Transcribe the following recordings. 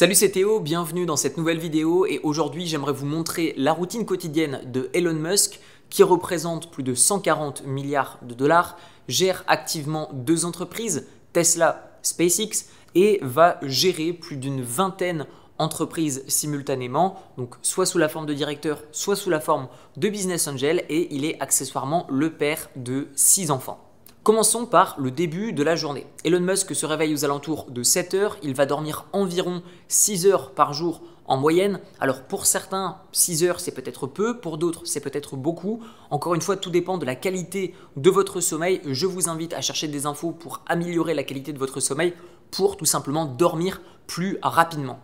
Salut c'est Théo, bienvenue dans cette nouvelle vidéo et aujourd'hui j'aimerais vous montrer la routine quotidienne de Elon Musk qui représente plus de 140 milliards de dollars, gère activement deux entreprises, Tesla, SpaceX, et va gérer plus d'une vingtaine d'entreprises simultanément, donc soit sous la forme de directeur, soit sous la forme de business angel, et il est accessoirement le père de six enfants. Commençons par le début de la journée. Elon Musk se réveille aux alentours de 7 heures, il va dormir environ 6 heures par jour en moyenne. Alors pour certains, 6 heures c'est peut-être peu, pour d'autres c'est peut-être beaucoup. Encore une fois, tout dépend de la qualité de votre sommeil. Je vous invite à chercher des infos pour améliorer la qualité de votre sommeil, pour tout simplement dormir plus rapidement.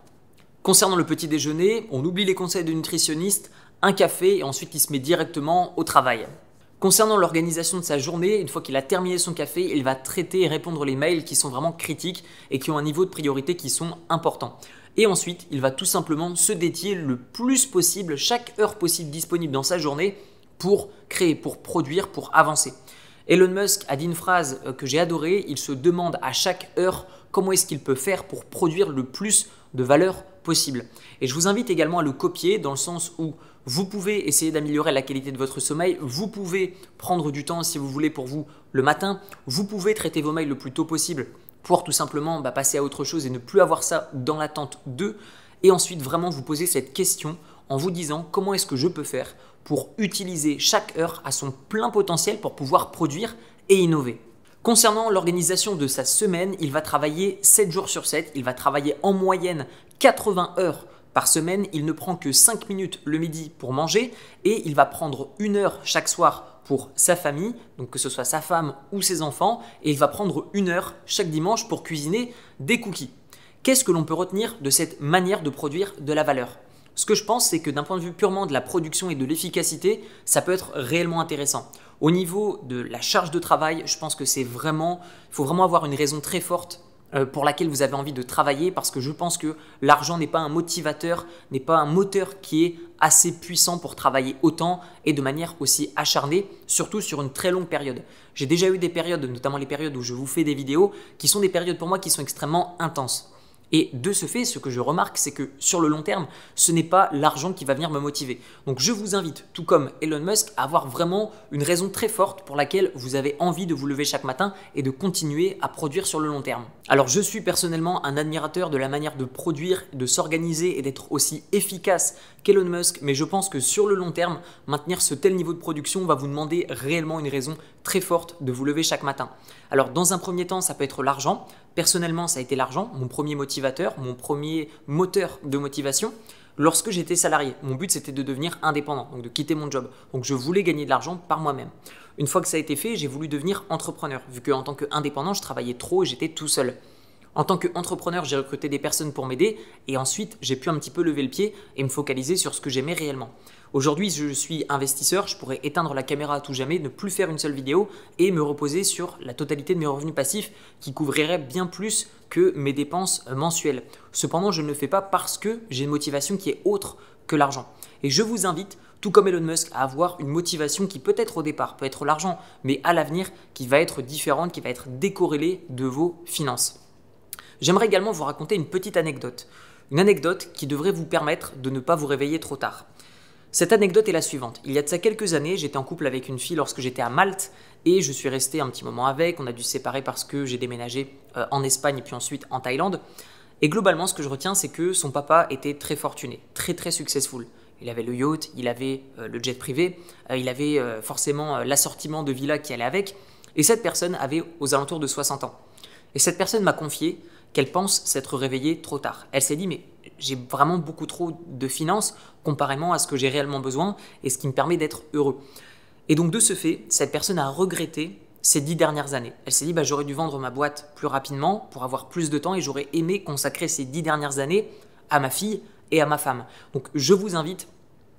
Concernant le petit déjeuner, on oublie les conseils de nutritionniste, un café et ensuite il se met directement au travail. Concernant l'organisation de sa journée, une fois qu'il a terminé son café, il va traiter et répondre les mails qui sont vraiment critiques et qui ont un niveau de priorité qui sont importants. Et ensuite, il va tout simplement se dédier le plus possible, chaque heure possible disponible dans sa journée pour créer, pour produire, pour avancer. Elon Musk a dit une phrase euh, que j'ai adorée, il se demande à chaque heure comment est-ce qu'il peut faire pour produire le plus de valeur Et je vous invite également à le copier dans le sens où vous pouvez essayer d'améliorer la qualité de votre sommeil, vous pouvez prendre du temps si vous voulez pour vous le matin, vous pouvez traiter vos mails le plus tôt possible pour tout simplement bah, passer à autre chose et ne plus avoir ça dans l'attente de, et ensuite vraiment vous poser cette question en vous disant comment est-ce que je peux faire pour utiliser chaque heure à son plein potentiel pour pouvoir produire et innover. Concernant l'organisation de sa semaine, il va travailler 7 jours sur 7, il va travailler en moyenne 80 heures par semaine, il ne prend que 5 minutes le midi pour manger et il va prendre une heure chaque soir pour sa famille, donc que ce soit sa femme ou ses enfants, et il va prendre une heure chaque dimanche pour cuisiner des cookies. Qu'est-ce que l'on peut retenir de cette manière de produire de la valeur? Ce que je pense, c'est que d'un point de vue purement de la production et de l'efficacité, ça peut être réellement intéressant. Au niveau de la charge de travail, je pense que c'est vraiment, il faut vraiment avoir une raison très forte euh, pour laquelle vous avez envie de travailler parce que je pense que l'argent n'est pas un motivateur, n'est pas un moteur qui est assez puissant pour travailler autant et de manière aussi acharnée, surtout sur une très longue période. J'ai déjà eu des périodes, notamment les périodes où je vous fais des vidéos, qui sont des périodes pour moi qui sont extrêmement intenses. Et de ce fait, ce que je remarque, c'est que sur le long terme, ce n'est pas l'argent qui va venir me motiver. Donc je vous invite, tout comme Elon Musk, à avoir vraiment une raison très forte pour laquelle vous avez envie de vous lever chaque matin et de continuer à produire sur le long terme. Alors je suis personnellement un admirateur de la manière de produire, de s'organiser et d'être aussi efficace qu'Elon Musk, mais je pense que sur le long terme, maintenir ce tel niveau de production va vous demander réellement une raison très forte de vous lever chaque matin. Alors dans un premier temps, ça peut être l'argent. Personnellement, ça a été l'argent, mon premier motivateur, mon premier moteur de motivation. Lorsque j'étais salarié, mon but c'était de devenir indépendant, donc de quitter mon job. Donc je voulais gagner de l'argent par moi-même. Une fois que ça a été fait, j'ai voulu devenir entrepreneur, vu qu'en tant qu'indépendant, je travaillais trop et j'étais tout seul. En tant qu'entrepreneur, j'ai recruté des personnes pour m'aider et ensuite j'ai pu un petit peu lever le pied et me focaliser sur ce que j'aimais réellement. Aujourd'hui, je suis investisseur, je pourrais éteindre la caméra à tout jamais, ne plus faire une seule vidéo et me reposer sur la totalité de mes revenus passifs qui couvriraient bien plus que mes dépenses mensuelles. Cependant, je ne le fais pas parce que j'ai une motivation qui est autre que l'argent. Et je vous invite, tout comme Elon Musk, à avoir une motivation qui peut-être au départ peut être l'argent, mais à l'avenir qui va être différente, qui va être décorrélée de vos finances. J'aimerais également vous raconter une petite anecdote. Une anecdote qui devrait vous permettre de ne pas vous réveiller trop tard. Cette anecdote est la suivante. Il y a de ça quelques années, j'étais en couple avec une fille lorsque j'étais à Malte et je suis resté un petit moment avec. On a dû se séparer parce que j'ai déménagé euh, en Espagne et puis ensuite en Thaïlande. Et globalement, ce que je retiens, c'est que son papa était très fortuné, très très successful. Il avait le yacht, il avait euh, le jet privé, euh, il avait forcément l'assortiment de villas qui allait avec. Et cette personne avait aux alentours de 60 ans. Et cette personne m'a confié qu'elle pense s'être réveillée trop tard. Elle s'est dit, mais j'ai vraiment beaucoup trop de finances comparément à ce que j'ai réellement besoin et ce qui me permet d'être heureux. Et donc de ce fait, cette personne a regretté ces dix dernières années. Elle s'est dit, bah, j'aurais dû vendre ma boîte plus rapidement pour avoir plus de temps et j'aurais aimé consacrer ces dix dernières années à ma fille et à ma femme. Donc je vous invite,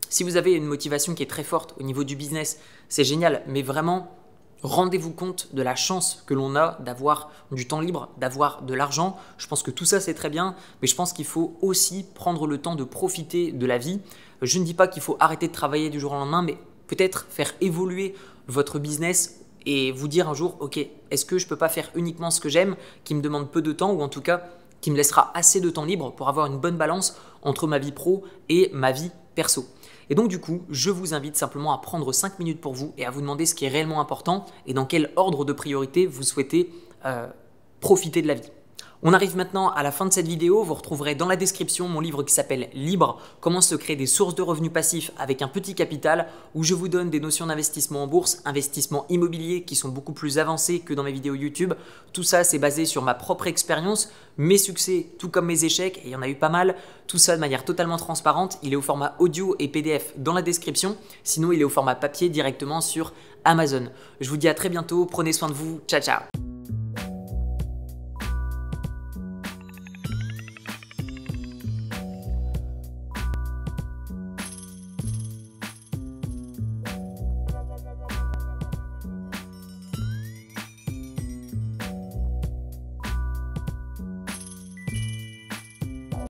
si vous avez une motivation qui est très forte au niveau du business, c'est génial, mais vraiment Rendez-vous compte de la chance que l'on a d'avoir du temps libre, d'avoir de l'argent. Je pense que tout ça c'est très bien, mais je pense qu'il faut aussi prendre le temps de profiter de la vie. Je ne dis pas qu'il faut arrêter de travailler du jour au lendemain, mais peut-être faire évoluer votre business et vous dire un jour, ok, est-ce que je ne peux pas faire uniquement ce que j'aime, qui me demande peu de temps, ou en tout cas qui me laissera assez de temps libre pour avoir une bonne balance entre ma vie pro et ma vie perso. Et donc du coup, je vous invite simplement à prendre 5 minutes pour vous et à vous demander ce qui est réellement important et dans quel ordre de priorité vous souhaitez euh, profiter de la vie. On arrive maintenant à la fin de cette vidéo. Vous retrouverez dans la description mon livre qui s'appelle Libre, comment se créer des sources de revenus passifs avec un petit capital, où je vous donne des notions d'investissement en bourse, investissement immobilier qui sont beaucoup plus avancées que dans mes vidéos YouTube. Tout ça, c'est basé sur ma propre expérience, mes succès, tout comme mes échecs, et il y en a eu pas mal. Tout ça de manière totalement transparente. Il est au format audio et PDF dans la description. Sinon, il est au format papier directement sur Amazon. Je vous dis à très bientôt. Prenez soin de vous. Ciao, ciao.